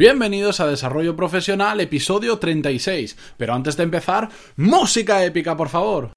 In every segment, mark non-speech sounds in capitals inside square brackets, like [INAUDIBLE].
Bienvenidos a Desarrollo Profesional, episodio 36. Pero antes de empezar, música épica, por favor.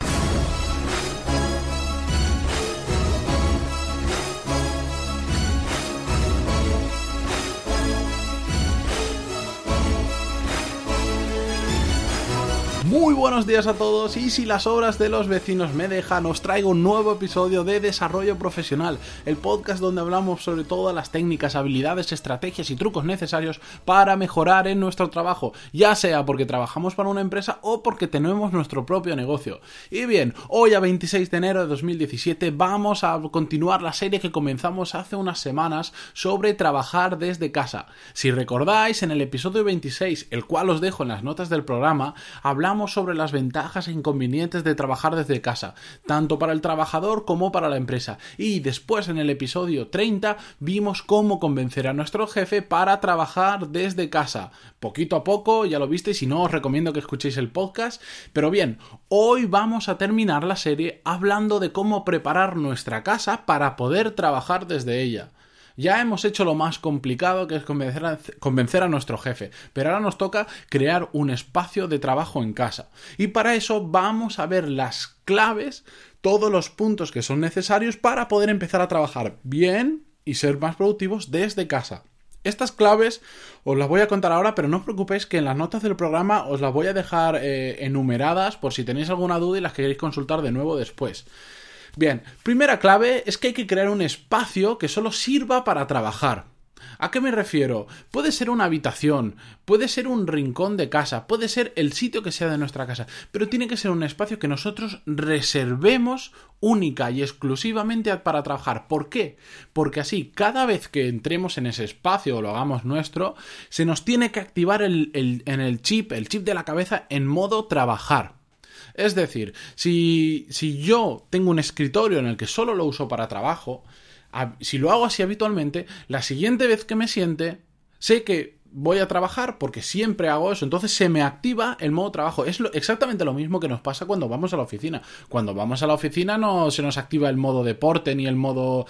Buenos días a todos y si las obras de los vecinos me dejan os traigo un nuevo episodio de Desarrollo Profesional, el podcast donde hablamos sobre todas las técnicas, habilidades, estrategias y trucos necesarios para mejorar en nuestro trabajo, ya sea porque trabajamos para una empresa o porque tenemos nuestro propio negocio. Y bien, hoy a 26 de enero de 2017 vamos a continuar la serie que comenzamos hace unas semanas sobre trabajar desde casa. Si recordáis, en el episodio 26, el cual os dejo en las notas del programa, hablamos sobre las ventajas e inconvenientes de trabajar desde casa, tanto para el trabajador como para la empresa. Y después en el episodio 30 vimos cómo convencer a nuestro jefe para trabajar desde casa. Poquito a poco, ya lo visteis, si no os recomiendo que escuchéis el podcast. Pero bien, hoy vamos a terminar la serie hablando de cómo preparar nuestra casa para poder trabajar desde ella. Ya hemos hecho lo más complicado que es convencer a, nuestro jefe, pero ahora nos toca crear un espacio de trabajo en casa. Y para eso vamos a ver las claves, todos los puntos que son necesarios para poder empezar a trabajar bien y ser más productivos desde casa. Estas claves os las voy a contar ahora, pero no os preocupéis que en las notas del programa os las voy a dejar eh, enumeradas por si tenéis alguna duda y las queréis consultar de nuevo después. Bien, primera clave es que hay que crear un espacio que solo sirva para trabajar. ¿A qué me refiero? Puede ser una habitación, puede ser un rincón de casa, puede ser el sitio que sea de nuestra casa, pero tiene que ser un espacio que nosotros reservemos única y exclusivamente para trabajar. ¿Por qué? Porque así, cada vez que entremos en ese espacio o lo hagamos nuestro, se nos tiene que activar el, en el chip, el chip de la cabeza en modo trabajar. Es decir, si, si yo tengo un escritorio en el que solo lo uso para trabajo, si lo hago así habitualmente, la siguiente vez que me siente, sé que voy a trabajar porque siempre hago eso. Entonces se me activa el modo trabajo. Es exactamente lo mismo que nos pasa cuando vamos a la oficina. Cuando vamos a la oficina no se nos activa el modo deporte ni el modo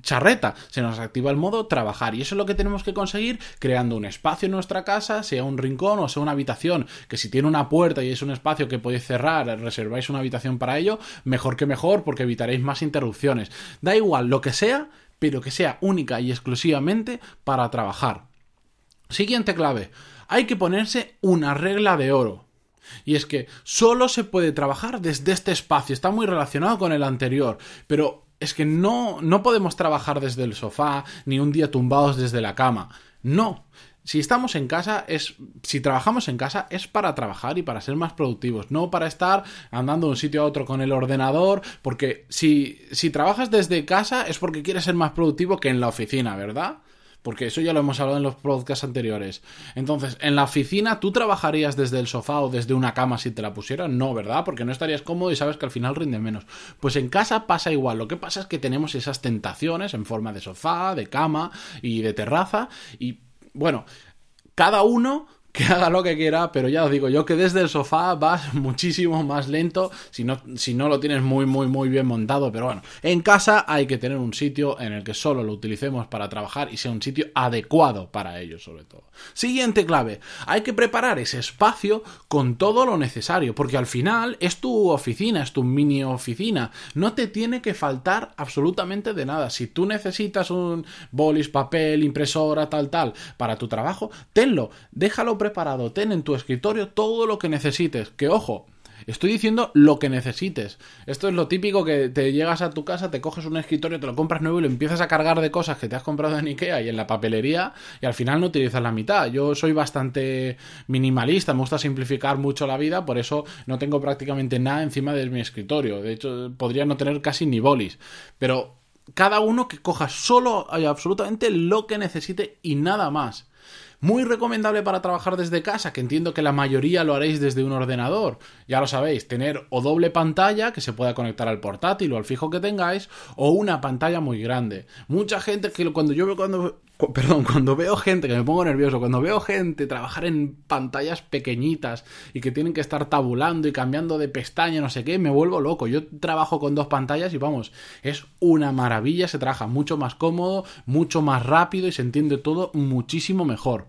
charreta. Se nos activa el modo trabajar. Y eso es lo que tenemos que conseguir creando un espacio en nuestra casa, sea un rincón o sea una habitación. Que si tiene una puerta y es un espacio que podéis cerrar, reserváis una habitación para ello, mejor que mejor porque evitaréis más interrupciones. Da igual lo que sea, pero que sea única y exclusivamente para trabajar. Siguiente clave. Hay que ponerse una regla de oro. Y es que solo se puede trabajar desde este espacio. Está muy relacionado con el anterior. Pero es que no, no podemos trabajar desde el sofá ni un día tumbados desde la cama. No. Si estamos en casa, es. Si trabajamos en casa, es para trabajar y para ser más productivos, no para estar andando de un sitio a otro con el ordenador. Porque si, si trabajas desde casa es porque quieres ser más productivo que en la oficina, ¿verdad? Porque eso ya lo hemos hablado en los podcasts anteriores. Entonces, en la oficina, ¿tú trabajarías desde el sofá o desde una cama si te la pusieran? No, ¿verdad? Porque no estarías cómodo y sabes que al final rinde menos. Pues en casa pasa igual. Lo que pasa es que tenemos esas tentaciones en forma de sofá, de cama y de terraza. Y bueno, cada uno que haga lo que quiera, pero ya os digo yo que desde el sofá vas [LAUGHS] muchísimo más lento si no, si no lo tienes muy, muy, muy bien montado. Pero bueno, en casa hay que tener un sitio en el que solo lo utilicemos para trabajar y sea un sitio adecuado para ello, sobre todo. Siguiente clave, hay que preparar ese espacio con todo lo necesario, porque al final es tu oficina, es tu mini oficina. No te tiene que faltar absolutamente de nada. Si tú necesitas un bolis, papel, impresora, tal, tal, para tu trabajo, tenlo, déjalo preparado, ten en tu escritorio todo lo que necesites. Que ojo, Estoy diciendo lo que necesites. Esto es lo típico que te llegas a tu casa, te coges un escritorio, te lo compras nuevo y lo empiezas a cargar de cosas que te has comprado en Ikea y en la papelería y al final no utilizas la mitad. Yo soy bastante minimalista, me gusta simplificar mucho la vida, por eso no tengo prácticamente nada encima de mi escritorio. De hecho, podría no tener casi ni bolis. Pero cada uno que coja solo absolutamente lo que necesite y nada más. Muy recomendable para trabajar desde casa, que entiendo que la mayoría lo haréis desde un ordenador. Ya lo sabéis, tener o doble pantalla que se pueda conectar al portátil o al fijo que tengáis, o una pantalla muy grande. Mucha gente que cuando yo veo cuando perdón, cuando veo gente, que me pongo nervioso, cuando veo gente trabajar en pantallas pequeñitas y que tienen que estar tabulando y cambiando de pestaña, no sé qué, me vuelvo loco. Yo trabajo con dos pantallas y vamos, es una maravilla, se trabaja mucho más cómodo, mucho más rápido y se entiende todo muchísimo mejor.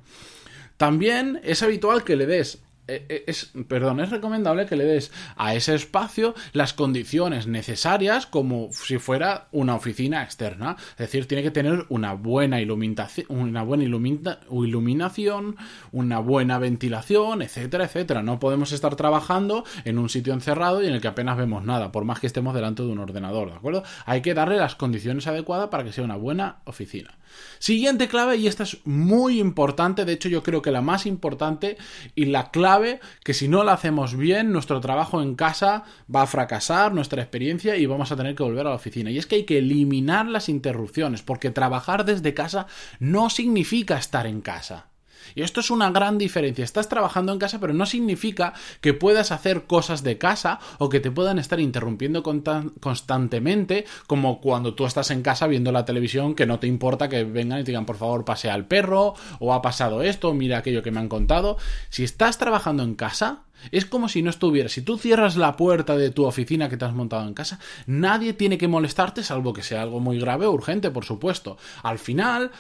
También es habitual que le des es, perdón, es recomendable que le des a ese espacio las condiciones necesarias como si fuera una oficina externa. Es decir, tiene que tener una buena iluminación, una buena iluminación, una buena ventilación, etcétera, etcétera. No podemos estar trabajando en un sitio encerrado y en el que apenas vemos nada, por más que estemos delante de un ordenador, ¿de acuerdo? Hay que darle las condiciones adecuadas para que sea una buena oficina. Siguiente clave, y esta es muy importante, de hecho yo creo que la más importante y la clave que si no la hacemos bien, nuestro trabajo en casa va a fracasar, nuestra experiencia y vamos a tener que volver a la oficina. Y es que hay que eliminar las interrupciones, porque trabajar desde casa no significa estar en casa. Y esto es una gran diferencia. Estás trabajando en casa, pero no significa que puedas hacer cosas de casa o que te puedan estar interrumpiendo constantemente, como cuando tú estás en casa viendo la televisión, que no te importa que vengan y digan, por favor, pase al perro, o ha pasado esto, mira aquello que me han contado. Si estás trabajando en casa, es como si no estuvieras. Si tú cierras la puerta de tu oficina que te has montado en casa, nadie tiene que molestarte, salvo que sea algo muy grave o urgente, por supuesto. Al final,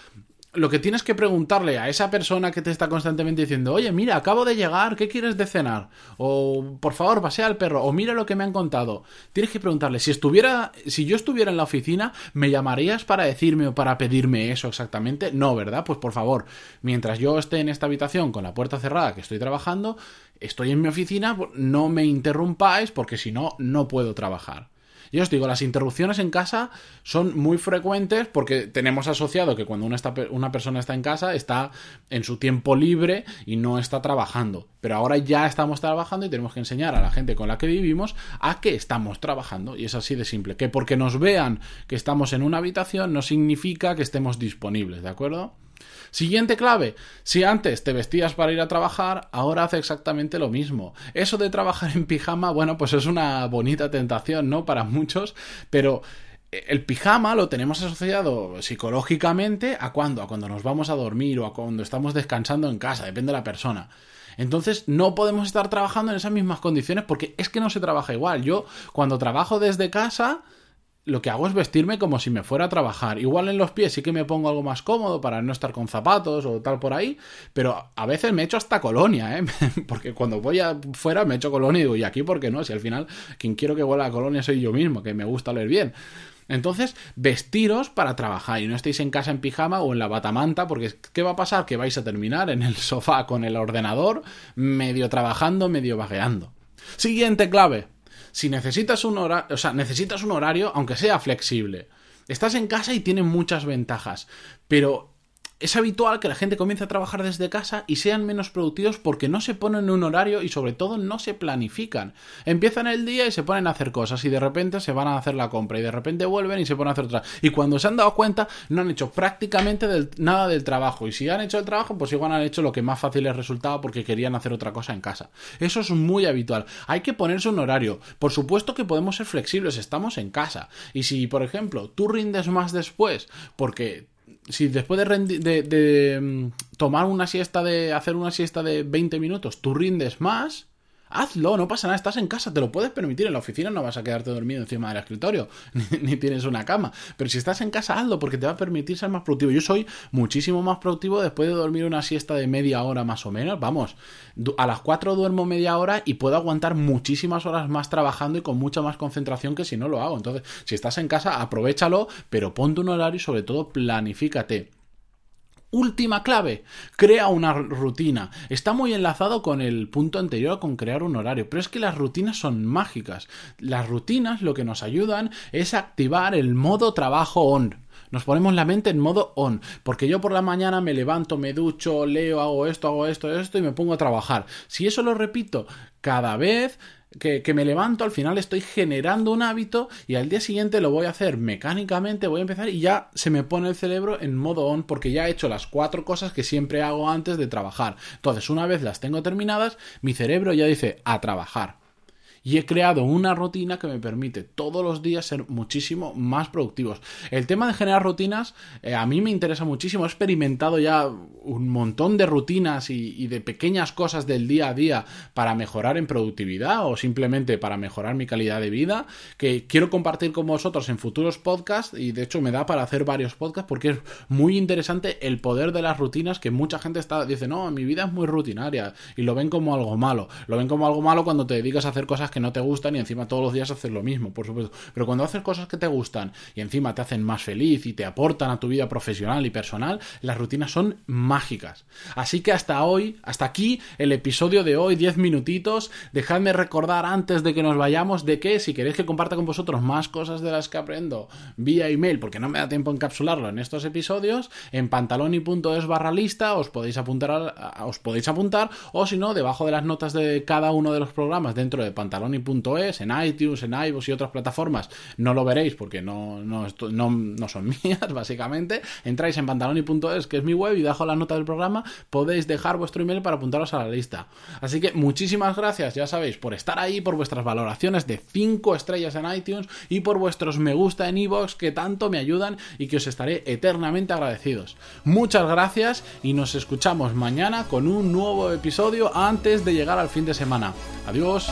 lo que tienes que preguntarle a esa persona que te está constantemente diciendo, oye, mira, acabo de llegar, ¿qué quieres de cenar? O por favor, pasea al perro, o mira lo que me han contado. Tienes que preguntarle, si estuviera, si yo estuviera en la oficina, ¿me llamarías para decirme o para pedirme eso exactamente? No, ¿verdad? Pues por favor, mientras yo esté en esta habitación con la puerta cerrada que estoy trabajando, estoy en mi oficina, no me interrumpáis porque si no, no puedo trabajar. Y os digo, las interrupciones en casa son muy frecuentes porque tenemos asociado que cuando una, está, una persona está en casa está en su tiempo libre y no está trabajando. Pero ahora ya estamos trabajando y tenemos que enseñar a la gente con la que vivimos a que estamos trabajando. Y es así de simple. Que porque nos vean que estamos en una habitación no significa que estemos disponibles, ¿de acuerdo? Siguiente clave. Si antes te vestías para ir a trabajar, ahora hace exactamente lo mismo. Eso de trabajar en pijama, bueno, pues es una bonita tentación, ¿no? Para muchos, pero el pijama lo tenemos asociado psicológicamente a cuando, a cuando nos vamos a dormir o a cuando estamos descansando en casa, depende de la persona. Entonces no podemos estar trabajando en esas mismas condiciones porque es que no se trabaja igual. Yo cuando trabajo desde casa lo que hago es vestirme como si me fuera a trabajar. Igual en los pies sí que me pongo algo más cómodo para no estar con zapatos o tal por ahí, pero a veces me echo hasta colonia, ¿eh? [LAUGHS] Porque cuando voy afuera me echo colonia y digo, ¿y aquí por qué no? Si al final quien quiero que huela a colonia soy yo mismo, que me gusta leer bien. Entonces, vestiros para trabajar y no estéis en casa en pijama o en la batamanta, porque ¿qué va a pasar? Que vais a terminar en el sofá con el ordenador, medio trabajando, medio vagueando. Siguiente clave si necesitas un horario, o sea, necesitas un horario, aunque sea flexible. Estás en casa y tiene muchas ventajas, pero es habitual que la gente comience a trabajar desde casa y sean menos productivos porque no se ponen un horario y sobre todo no se planifican. Empiezan el día y se ponen a hacer cosas y de repente se van a hacer la compra y de repente vuelven y se ponen a hacer otras. Y cuando se han dado cuenta no han hecho prácticamente nada del trabajo y si han hecho el trabajo pues igual han hecho lo que más fácil les resultaba porque querían hacer otra cosa en casa. Eso es muy habitual. Hay que ponerse un horario. Por supuesto que podemos ser flexibles, estamos en casa. Y si por ejemplo tú rindes más después porque si después de, de, mm, tomar una siesta de hacer una siesta de 20 minutos, tú rindes más, Hazlo, no pasa nada, estás en casa, te lo puedes permitir. En la oficina no vas a quedarte dormido encima del escritorio, [LAUGHS] ni, tienes una cama. Pero si estás en casa, hazlo porque te va a permitir ser más productivo. Yo soy muchísimo más productivo después de dormir una siesta de media hora más o menos. Vamos, a las 4 duermo media hora y puedo aguantar muchísimas horas más trabajando y con mucha más concentración que si no lo hago. Entonces, si estás en casa, aprovechalo, pero ponte un horario y sobre todo planifícate. Última clave, crea una rutina. Está muy enlazado con el punto anterior, con crear un horario, pero es que las rutinas son mágicas. Las rutinas lo que nos ayudan es activar el modo trabajo on. Nos ponemos la mente en modo on, porque yo por la mañana me levanto, me ducho, leo, hago esto, hago esto, esto y me pongo a trabajar. Si eso lo repito cada vez, que, me levanto, al final estoy generando un hábito y al día siguiente lo voy a hacer mecánicamente, voy a empezar y ya se me pone el cerebro en modo on porque ya he hecho las cuatro cosas que siempre hago antes de trabajar. Entonces, una vez las tengo terminadas, mi cerebro ya dice a trabajar. Y he creado una rutina que me permite todos los días ser muchísimo más productivos. El tema de generar rutinas eh, a mí me interesa muchísimo. He experimentado ya un montón de rutinas y, de pequeñas cosas del día a día para mejorar en productividad o simplemente para mejorar mi calidad de vida que quiero compartir con vosotros en futuros podcasts y de hecho me da para hacer varios podcasts porque es muy interesante el poder de las rutinas que mucha gente está dice no mi vida es muy rutinaria y lo ven como algo malo lo ven como algo malo cuando te dedicas a hacer cosas que no te gustan y encima todos los días haces lo mismo por supuesto. Pero cuando haces cosas que te gustan y encima te hacen más feliz y te aportan a tu vida profesional y personal las rutinas son mágicas. Así que hasta hoy hasta aquí el episodio de hoy 10 minutitos. Dejadme recordar antes de que nos vayamos de que si queréis que comparta con vosotros más cosas de las que aprendo vía email porque no me da tiempo encapsularlo en estos episodios en pantaloni.es barra lista os podéis apuntar os podéis apuntar o si no debajo de las notas de cada uno de los programas dentro de pantaloni.es en iTunes en iVoox y otras plataformas no lo veréis porque no, no, son [LAUGHS] mías básicamente entráis en pantaloni.es que es mi web y debajo las notas del programa podéis dejar vuestro email para apuntaros a la lista así que muchísimas gracias ya sabéis por estar ahí por vuestras valoraciones de 5 estrellas en iTunes y por vuestros me gusta en iVoox que tanto me ayudan y que os estaré eternamente agradecidos. Muchas gracias y nos escuchamos mañana con un nuevo episodio antes de llegar al fin de semana. Adiós.